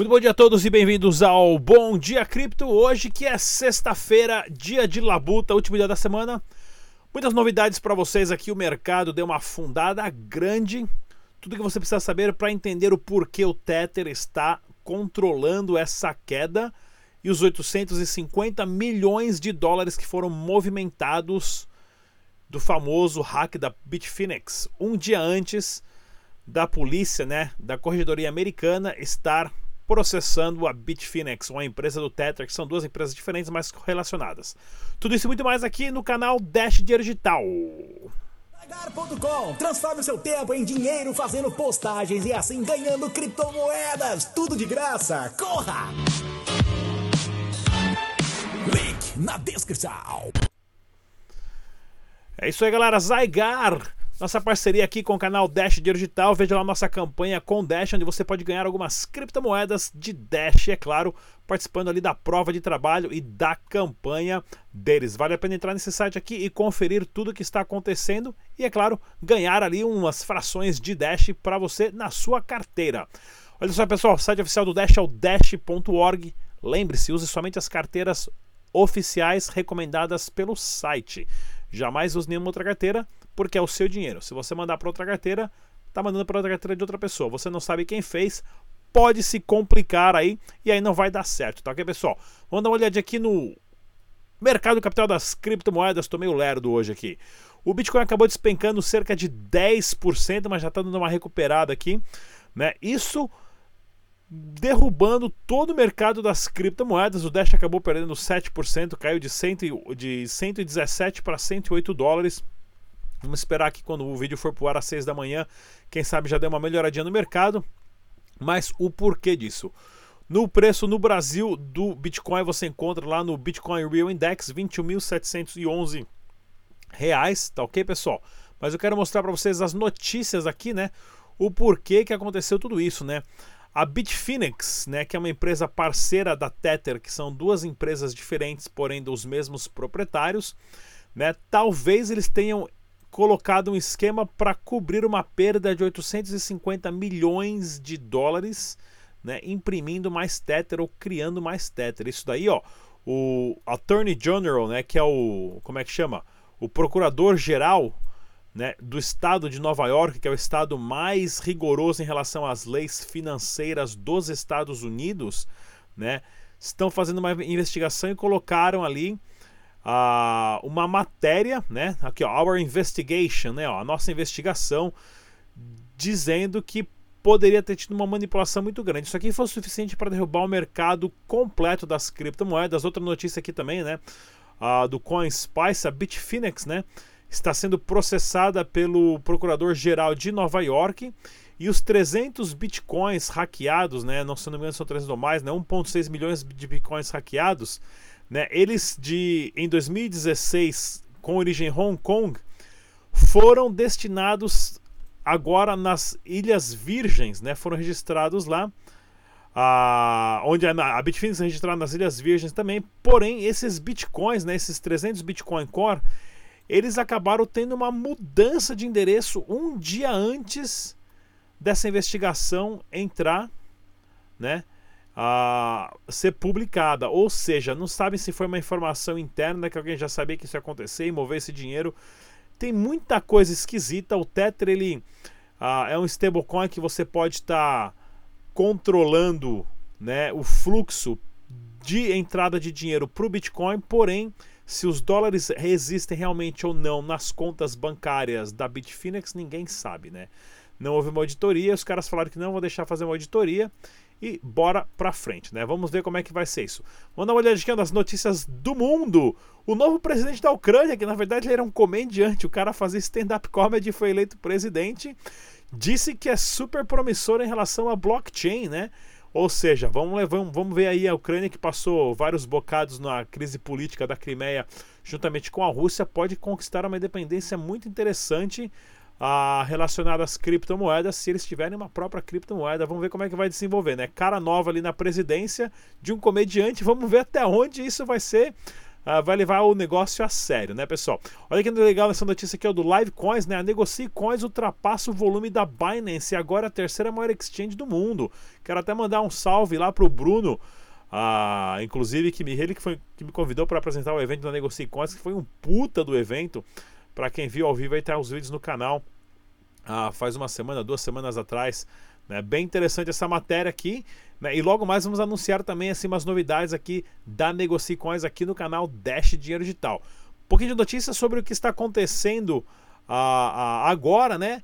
Muito bom dia a todos e bem-vindos ao Bom Dia Cripto. Hoje que é sexta-feira, dia de labuta, último dia da semana. Muitas novidades para vocês aqui. O mercado deu uma afundada grande. Tudo que você precisa saber para entender o porquê o Tether está controlando essa queda e os 850 milhões de dólares que foram movimentados do famoso hack da Bitfinex, um dia antes da polícia, né, da corregedoria americana estar processando a Bitfinex, uma empresa do Tether, que são duas empresas diferentes, mas relacionadas. Tudo isso e muito mais aqui no canal Dash Digital. Pagar.com Transforme o seu tempo em dinheiro fazendo postagens e assim ganhando criptomoedas. Tudo de graça. Corra! Link na descrição. É isso aí, galera. Zygar nossa parceria aqui com o canal Dash Digital, veja lá nossa campanha com Dash, onde você pode ganhar algumas criptomoedas de Dash, é claro, participando ali da prova de trabalho e da campanha deles. Vale a pena entrar nesse site aqui e conferir tudo que está acontecendo e, é claro, ganhar ali umas frações de Dash para você na sua carteira. Olha só, pessoal, o site oficial do Dash é o dash.org. Lembre-se, use somente as carteiras oficiais recomendadas pelo site. Jamais use nenhuma outra carteira porque é o seu dinheiro. Se você mandar para outra carteira, tá mandando para outra carteira de outra pessoa. Você não sabe quem fez, pode se complicar aí e aí não vai dar certo, tá ok, pessoal? Vamos dar uma olhadinha aqui no mercado capital das criptomoedas. Tô meio lerdo hoje aqui. O Bitcoin acabou despencando cerca de 10%, mas já está dando uma recuperada aqui, né? Isso derrubando todo o mercado das criptomoedas. O Dash acabou perdendo 7%, caiu de, 100, de 117 para 108 dólares. Vamos esperar que quando o vídeo for pro ar às 6 da manhã, quem sabe já dê uma melhoradinha no mercado. Mas o porquê disso? No preço no Brasil do Bitcoin, você encontra lá no Bitcoin Real Index 21.711 reais, tá ok, pessoal? Mas eu quero mostrar para vocês as notícias aqui, né? O porquê que aconteceu tudo isso, né? A Bitfinex, né, que é uma empresa parceira da Tether, que são duas empresas diferentes, porém dos mesmos proprietários, né? Talvez eles tenham colocado um esquema para cobrir uma perda de 850 milhões de dólares, né, imprimindo mais Tether ou criando mais Tether. Isso daí, ó, o Attorney General, né, que é o como é que chama, o procurador geral, né, do estado de Nova York, que é o estado mais rigoroso em relação às leis financeiras dos Estados Unidos, né, estão fazendo uma investigação e colocaram ali uh, uma matéria, né? Aqui, ó, Our Investigation, né? Ó, a nossa investigação, dizendo que poderia ter tido uma manipulação muito grande. Isso aqui foi o suficiente para derrubar o mercado completo das criptomoedas. Outra notícia aqui também, né? Uh, do CoinSpice, a Bitfinex, né? Está sendo processada pelo Procurador-Geral de Nova York e os 300 bitcoins hackeados, né? Não, se não me engano, são 300 ou mais, né? 1,6 milhões de bitcoins hackeados né? Eles de em 2016, com origem em Hong Kong, foram destinados agora nas Ilhas Virgens, né? Foram registrados lá. A, onde a, a Bitfinex é registrada nas Ilhas Virgens também, porém esses bitcoins, né, esses 300 Bitcoin Core, eles acabaram tendo uma mudança de endereço um dia antes dessa investigação entrar, né? a ser publicada. Ou seja, não sabem se foi uma informação interna que alguém já sabia que isso ia acontecer e mover esse dinheiro. Tem muita coisa esquisita. O Tether ele uh, é um stablecoin que você pode estar tá controlando né, o fluxo de entrada de dinheiro para o Bitcoin, porém, se os dólares resistem realmente ou não nas contas bancárias da Bitfinex, ninguém sabe, né? Não houve uma auditoria, os caras falaram que não vão deixar fazer uma auditoria e bora pra frente, né? Vamos ver como é que vai ser isso. Vamos dar uma olhadinha nas notícias do mundo. O novo presidente da Ucrânia, que na verdade ele era um comediante, o cara fazia stand-up comedy, foi eleito presidente, disse que é super promissor em relação a blockchain, né? Ou seja, vamos, vamos, vamos ver aí a Ucrânia que passou vários bocados na crise política da Crimeia juntamente com a Rússia, pode conquistar uma independência muito interessante ah, relacionado às criptomoedas, se eles tiverem uma própria criptomoeda. Vamos ver como é que vai desenvolver, né? Cara nova ali na presidência de um comediante, vamos ver até onde isso vai ser uh, vai levar o negócio a sério, né, pessoal? Olha que legal nessa notícia aqui, ó, do Live Coins, né? A Negocie Coins ultrapassa o volume da Binance e agora a terceira maior exchange do mundo. Quero até mandar um salve lá pro Bruno. Uh, inclusive que me, ele que, foi, que me convidou para apresentar o evento da Negocie Coins, que foi um puta do evento. Para quem viu ao vivo aí tá os vídeos no canal. Uh, faz uma semana, duas semanas atrás. Né? Bem interessante essa matéria aqui. Né? E logo mais vamos anunciar também assim, umas novidades aqui da Negocie Coins aqui no canal Dash Dinheiro Digital. Um pouquinho de notícias sobre o que está acontecendo uh, uh, agora, né?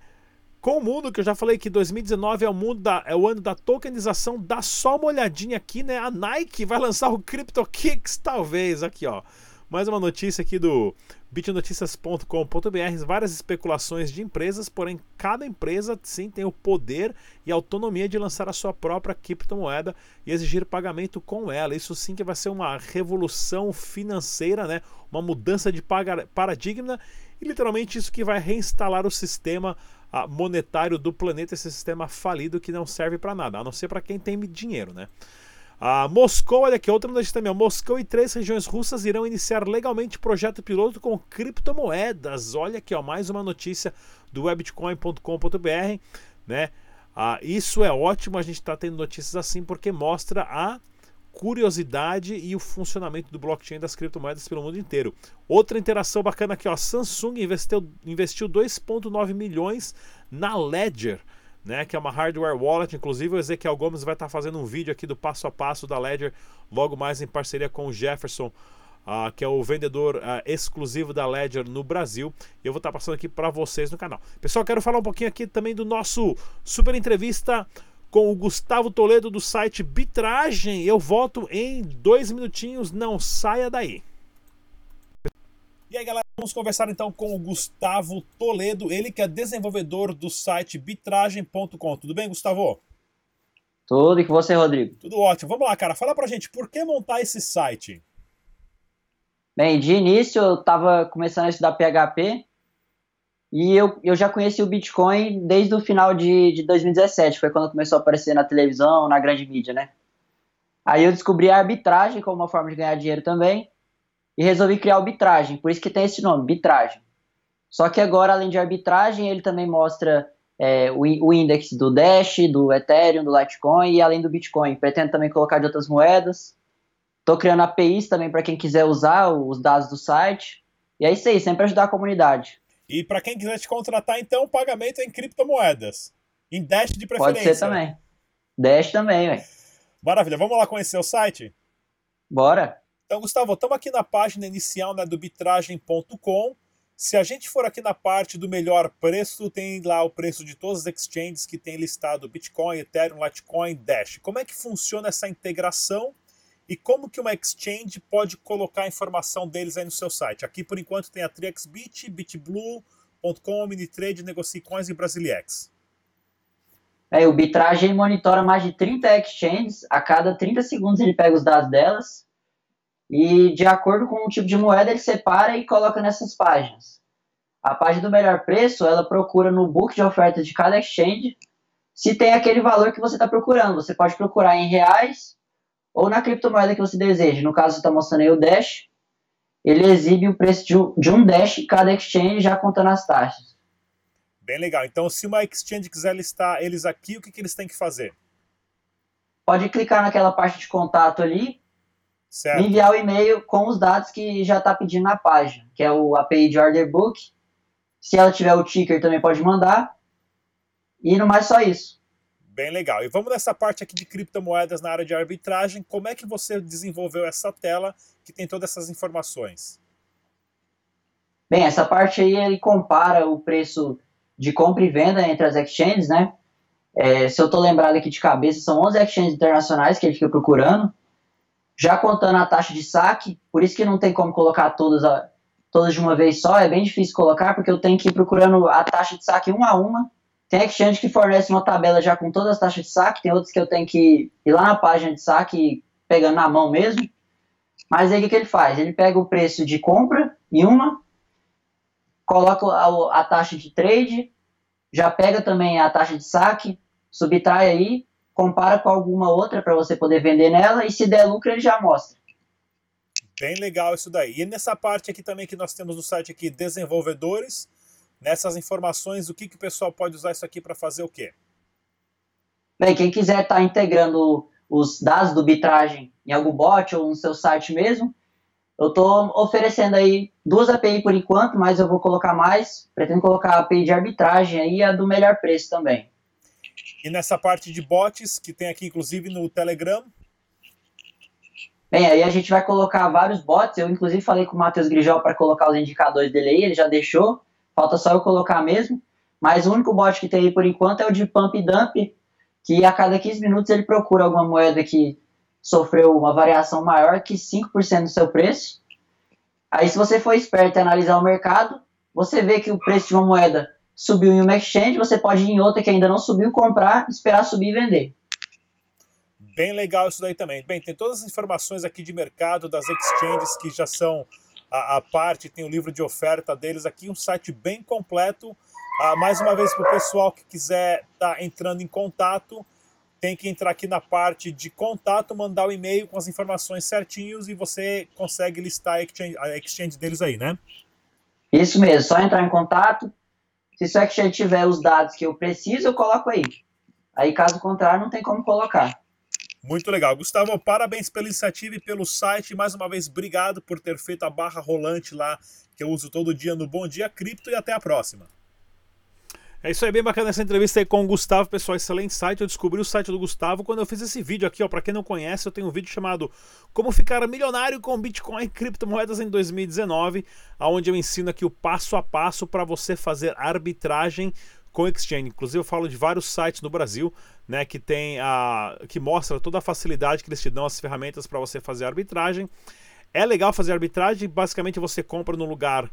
Com o mundo, que eu já falei que 2019 é o, mundo da, é o ano da tokenização. Dá só uma olhadinha aqui, né? A Nike vai lançar o CryptoKicks, talvez. Aqui, ó. Mais uma notícia aqui do bitnoticias.com.br, várias especulações de empresas, porém cada empresa sim tem o poder e autonomia de lançar a sua própria criptomoeda e exigir pagamento com ela. Isso sim que vai ser uma revolução financeira, né? Uma mudança de paradigma e literalmente isso que vai reinstalar o sistema ah, monetário do planeta, esse sistema falido que não serve para nada, a não ser para quem tem dinheiro, né? A Moscou, olha aqui, outra notícia também. Moscou e três regiões russas irão iniciar legalmente projeto piloto com criptomoedas. Olha aqui, ó, mais uma notícia do webitcoin.com.br, né? Ah, isso é ótimo, a gente está tendo notícias assim porque mostra a curiosidade e o funcionamento do blockchain das criptomoedas pelo mundo inteiro. Outra interação bacana aqui, ó, Samsung investiu, investiu 2,9 milhões na Ledger né, que é uma hardware wallet. Inclusive, o Ezequiel Gomes vai estar fazendo um vídeo aqui do passo a passo da Ledger, logo mais em parceria com o Jefferson, uh, que é o vendedor uh, exclusivo da Ledger no Brasil. E eu vou estar passando aqui para vocês no canal. Pessoal, quero falar um pouquinho aqui também do nosso super entrevista com o Gustavo Toledo do site Bitragem. Eu volto em dois minutinhos, não saia daí. E aí, galera, vamos conversar então com o Gustavo Toledo, ele que é desenvolvedor do site bitragem.com. Tudo bem, Gustavo? Tudo, e com você, Rodrigo? Tudo ótimo. Vamos lá, cara, fala pra gente, por que montar esse site? Bem, de início eu estava começando a estudar PHP e eu, eu já conheci o Bitcoin desde o final de, de 2017, foi quando começou a aparecer na televisão, na grande mídia, né? Aí eu descobri a arbitragem como uma forma de ganhar dinheiro também e resolvi criar arbitragem, por isso que tem esse nome, arbitragem. Só que agora, além de arbitragem, ele também mostra é, o, o index do Dash, do Ethereum, do Litecoin e além do Bitcoin. Pretendo também colocar de outras moedas. Estou criando APIs também para quem quiser usar os dados do site. E é isso aí, sempre ajudar a comunidade. E para quem quiser te contratar, então, o pagamento é em criptomoedas. Em Dash de preferência. Pode ser também. Dash também, velho. Maravilha. Vamos lá conhecer o site? Bora. Então, Gustavo, estamos aqui na página inicial né, do bitragem.com. Se a gente for aqui na parte do melhor preço, tem lá o preço de todas as exchanges que tem listado Bitcoin, Ethereum, Litecoin, Dash. Como é que funciona essa integração e como que uma exchange pode colocar a informação deles aí no seu site? Aqui, por enquanto, tem a TriXBit, BitBlue.com, Minitrade, NegociCoins e Brasiliex. É, o Bitragem monitora mais de 30 exchanges. A cada 30 segundos ele pega os dados delas e de acordo com o tipo de moeda ele separa e coloca nessas páginas. A página do melhor preço, ela procura no book de ofertas de cada exchange se tem aquele valor que você está procurando. Você pode procurar em reais ou na criptomoeda que você deseja. No caso, está mostrando aí o Dash. Ele exibe o preço de um, de um Dash em cada exchange, já contando as taxas. Bem legal. Então, se uma exchange quiser listar eles aqui, o que, que eles têm que fazer? Pode clicar naquela parte de contato ali, Certo. me enviar o e-mail com os dados que já está pedindo na página, que é o API de order book. Se ela tiver o ticker, também pode mandar. E no mais, só isso. Bem legal. E vamos nessa parte aqui de criptomoedas na área de arbitragem. Como é que você desenvolveu essa tela que tem todas essas informações? Bem, essa parte aí ele compara o preço de compra e venda entre as exchanges, né? É, se eu estou lembrado aqui de cabeça, são 11 exchanges internacionais que ele fica procurando já contando a taxa de saque, por isso que não tem como colocar todas, a, todas de uma vez só, é bem difícil colocar, porque eu tenho que ir procurando a taxa de saque uma a uma. Tem exchange que fornece uma tabela já com todas as taxas de saque, tem outros que eu tenho que ir lá na página de saque pegando na mão mesmo. Mas aí o que, que ele faz? Ele pega o preço de compra em uma, coloca a, a taxa de trade, já pega também a taxa de saque, subtrai aí, compara com alguma outra para você poder vender nela e se der lucro ele já mostra. Bem legal isso daí. E nessa parte aqui também que nós temos no site aqui, desenvolvedores, nessas informações, o que, que o pessoal pode usar isso aqui para fazer o quê? Bem, quem quiser estar tá integrando os dados do bitragem em algum bot ou no seu site mesmo, eu estou oferecendo aí duas API por enquanto, mas eu vou colocar mais. Pretendo colocar a API de arbitragem aí e a do melhor preço também. E nessa parte de bots, que tem aqui inclusive no Telegram? Bem, aí a gente vai colocar vários bots. Eu inclusive falei com o Matheus Grijol para colocar os indicadores dele aí, ele já deixou. Falta só eu colocar mesmo. Mas o único bot que tem aí por enquanto é o de Pump Dump, que a cada 15 minutos ele procura alguma moeda que sofreu uma variação maior que 5% do seu preço. Aí, se você for esperto e analisar o mercado, você vê que o preço de uma moeda subiu em uma exchange, você pode ir em outra que ainda não subiu, comprar, esperar subir e vender. Bem legal isso daí também. Bem, tem todas as informações aqui de mercado das exchanges que já são a, a parte, tem o livro de oferta deles aqui, um site bem completo. Ah, mais uma vez, para o pessoal que quiser estar tá entrando em contato, tem que entrar aqui na parte de contato, mandar o um e-mail com as informações certinhos e você consegue listar a exchange, a exchange deles aí, né? Isso mesmo, só entrar em contato. Se seu exchange tiver os dados que eu preciso, eu coloco aí. Aí, caso contrário, não tem como colocar. Muito legal. Gustavo, parabéns pela iniciativa e pelo site. Mais uma vez, obrigado por ter feito a barra rolante lá, que eu uso todo dia no Bom Dia Cripto, e até a próxima. É isso aí, bem bacana essa entrevista aí com o Gustavo, pessoal, excelente site. Eu descobri o site do Gustavo quando eu fiz esse vídeo aqui, ó. Para quem não conhece, eu tenho um vídeo chamado Como ficar milionário com Bitcoin e criptomoedas em 2019, aonde eu ensino aqui o passo a passo para você fazer arbitragem com exchange. Inclusive eu falo de vários sites no Brasil, né, que tem a que mostra toda a facilidade que eles te dão as ferramentas para você fazer arbitragem. É legal fazer arbitragem, basicamente você compra no lugar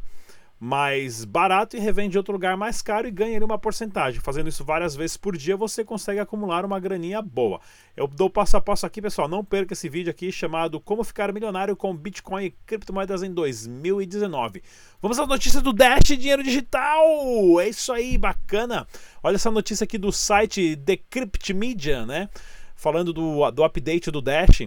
mais barato e revende em outro lugar mais caro e ganha ali uma porcentagem. Fazendo isso várias vezes por dia, você consegue acumular uma graninha boa. Eu dou passo a passo aqui, pessoal. Não perca esse vídeo aqui chamado Como Ficar Milionário com Bitcoin e Criptomoedas em 2019. Vamos às notícias do Dash Dinheiro Digital. É isso aí, bacana. Olha essa notícia aqui do site Decrypt Media, né? Falando do, do update do Dash.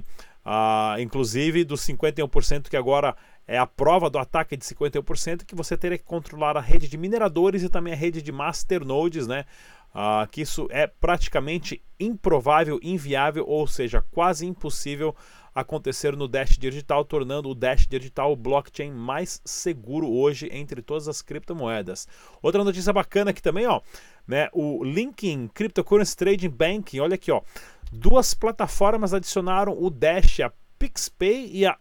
Uh, inclusive dos 51% que agora é a prova do ataque de 51% que você teria que controlar a rede de mineradores e também a rede de masternodes, né? Ah, que isso é praticamente improvável, inviável, ou seja, quase impossível acontecer no Dash Digital, tornando o Dash Digital o blockchain mais seguro hoje entre todas as criptomoedas. Outra notícia bacana aqui também, ó, né, o Linking Cryptocurrency Trading Bank, olha aqui, ó, duas plataformas adicionaram o Dash, a PixPay e a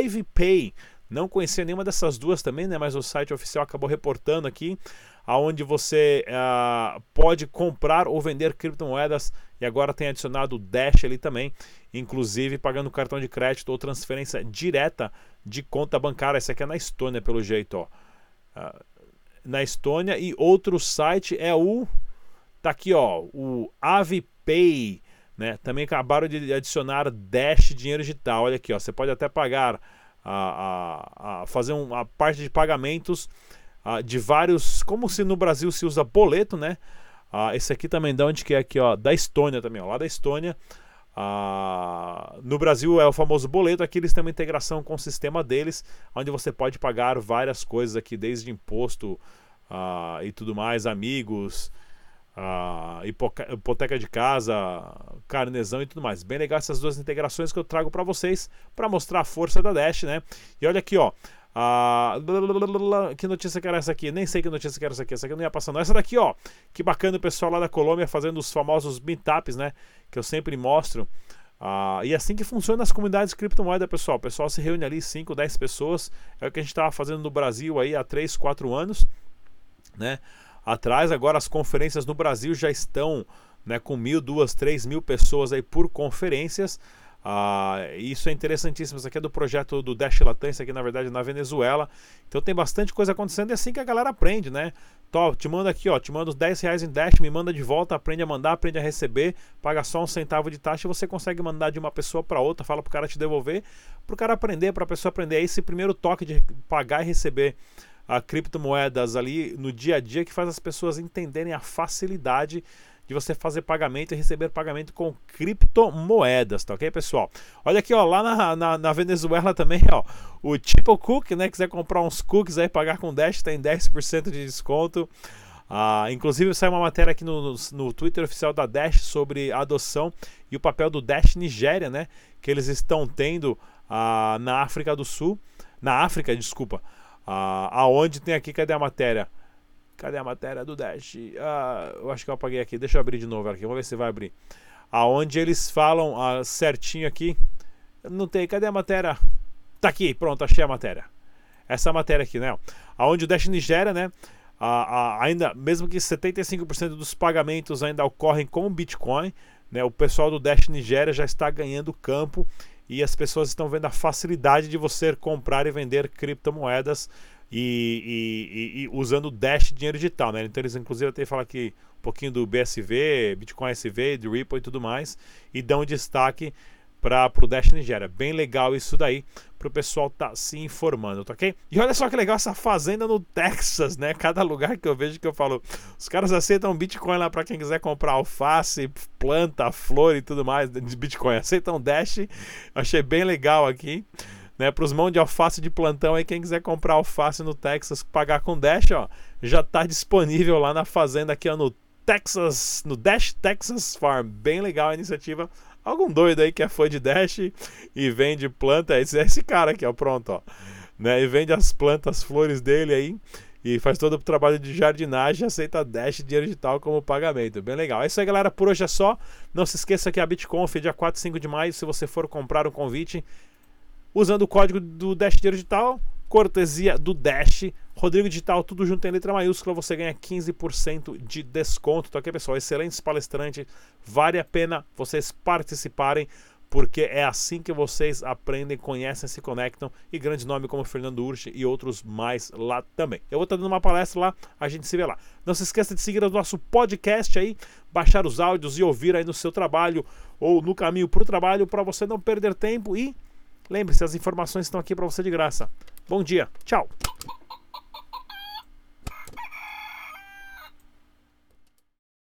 IvyPay não conhecia nenhuma dessas duas também, né? Mas o site oficial acabou reportando aqui, aonde você uh, pode comprar ou vender criptomoedas e agora tem adicionado o Dash ali também, inclusive pagando cartão de crédito ou transferência direta de conta bancária. Essa aqui é na Estônia, pelo jeito, ó. Uh, na Estônia e outro site é o tá aqui, ó, o AviPay, né? Também acabaram de adicionar Dash dinheiro digital. Olha aqui, ó, você pode até pagar a, a, a fazer uma parte de pagamentos a, de vários, como se no Brasil se usa boleto, né? Ah, esse aqui também da onde que é aqui, ó, da Estônia também, ó, lá da Estônia. Ah, no Brasil é o famoso boleto, aqui eles têm uma integração com o sistema deles, onde você pode pagar várias coisas aqui, desde imposto ah, e tudo mais, amigos, a hipoteca de casa, carnezão e tudo mais. Bem legal essas duas integrações que eu trago para vocês para mostrar a força da Dash, né? E olha aqui, ó. Ah, que notícia que era essa aqui? Nem sei que notícia que era essa aqui. Essa aqui não ia passando. Essa daqui, ó. Que bacana o pessoal lá da Colômbia fazendo os famosos meetups, né? Que eu sempre mostro. Ah, e é assim que funciona as comunidades de criptomoeda, pessoal. O pessoal se reúne ali, 5, 10 pessoas. É o que a gente estava fazendo no Brasil aí há 3, 4 anos, né? Atrás. Agora as conferências no Brasil já estão né, com mil, duas, três mil pessoas aí por conferências. Ah, isso é interessantíssimo. Isso aqui é do projeto do Dash Latam, isso aqui na verdade é na Venezuela. Então tem bastante coisa acontecendo e é assim que a galera aprende, né? Tó, te manda aqui, ó, te manda os 10 reais em Dash, me manda de volta, aprende a mandar, aprende a receber, paga só um centavo de taxa e você consegue mandar de uma pessoa para outra, fala pro cara te devolver, pro cara aprender, pra pessoa aprender. É esse primeiro toque de pagar e receber a criptomoedas ali no dia a dia que faz as pessoas entenderem a facilidade de você fazer pagamento e receber pagamento com criptomoedas, tá ok, pessoal? Olha aqui, ó, lá na, na, na Venezuela também, ó, o Tipo Cook, né, quiser comprar uns cookies aí, pagar com Dash, tem 10% de desconto. Ah, inclusive saiu uma matéria aqui no, no, no, Twitter oficial da Dash sobre a adoção e o papel do Dash Nigéria, né? Que eles estão tendo ah, na África do Sul. Na África, desculpa. Ah, aonde tem aqui, cadê a matéria? Cadê a matéria do Dash? Ah, eu acho que eu apaguei aqui. Deixa eu abrir de novo aqui. Vamos ver se vai abrir. Aonde eles falam ah, certinho aqui. Não tem. Cadê a matéria? Tá aqui, pronto, achei a matéria. Essa matéria aqui, né? Aonde o Dash Nigéria, né? ainda, mesmo que 75% dos pagamentos ainda ocorrem com Bitcoin, né, o pessoal do Dash Nigéria já está ganhando campo e as pessoas estão vendo a facilidade de você comprar e vender criptomoedas e, e, e, usando Dash dinheiro digital, né? Então eles inclusive até falam aqui um pouquinho do BSV, Bitcoin SV, do Ripple e tudo mais, e dão destaque para o Dash Nigéria. Bem legal isso daí para o pessoal tá se informando, tá ok? E olha só que legal essa fazenda no Texas, né? Cada lugar que eu vejo que eu falo, os caras aceitam Bitcoin lá para quem quiser comprar alface, planta, flor e tudo mais de Bitcoin. Aceitam Dash, achei bem legal aqui. Né, para os mãos de alface de plantão aí, quem quiser comprar alface no Texas, pagar com Dash, ó, já está disponível lá na fazenda aqui ó, no Texas, no Dash Texas Farm. Bem legal a iniciativa algum doido aí que é fã de Dash e vende planta, esse é esse cara aqui, ó, pronto, ó. Né? E vende as plantas, as flores dele aí e faz todo o trabalho de jardinagem, aceita Dash dinheiro digital como pagamento. Bem legal. É isso aí, galera. Por hoje é só. Não se esqueça que a BitConf, dia 4 e 5 de maio, se você for comprar um convite, usando o código do Dash dinheiro digital, cortesia do Dash. Rodrigo Digital, tudo junto em letra maiúscula, você ganha 15% de desconto. Tá aqui, pessoal? Excelentes palestrantes. Vale a pena vocês participarem, porque é assim que vocês aprendem, conhecem, se conectam. E grande nome como Fernando Urch e outros mais lá também. Eu vou estar dando uma palestra lá, a gente se vê lá. Não se esqueça de seguir o nosso podcast aí, baixar os áudios e ouvir aí no seu trabalho ou no caminho para o trabalho, para você não perder tempo e Lembre-se, as informações estão aqui para você de graça. Bom dia, tchau!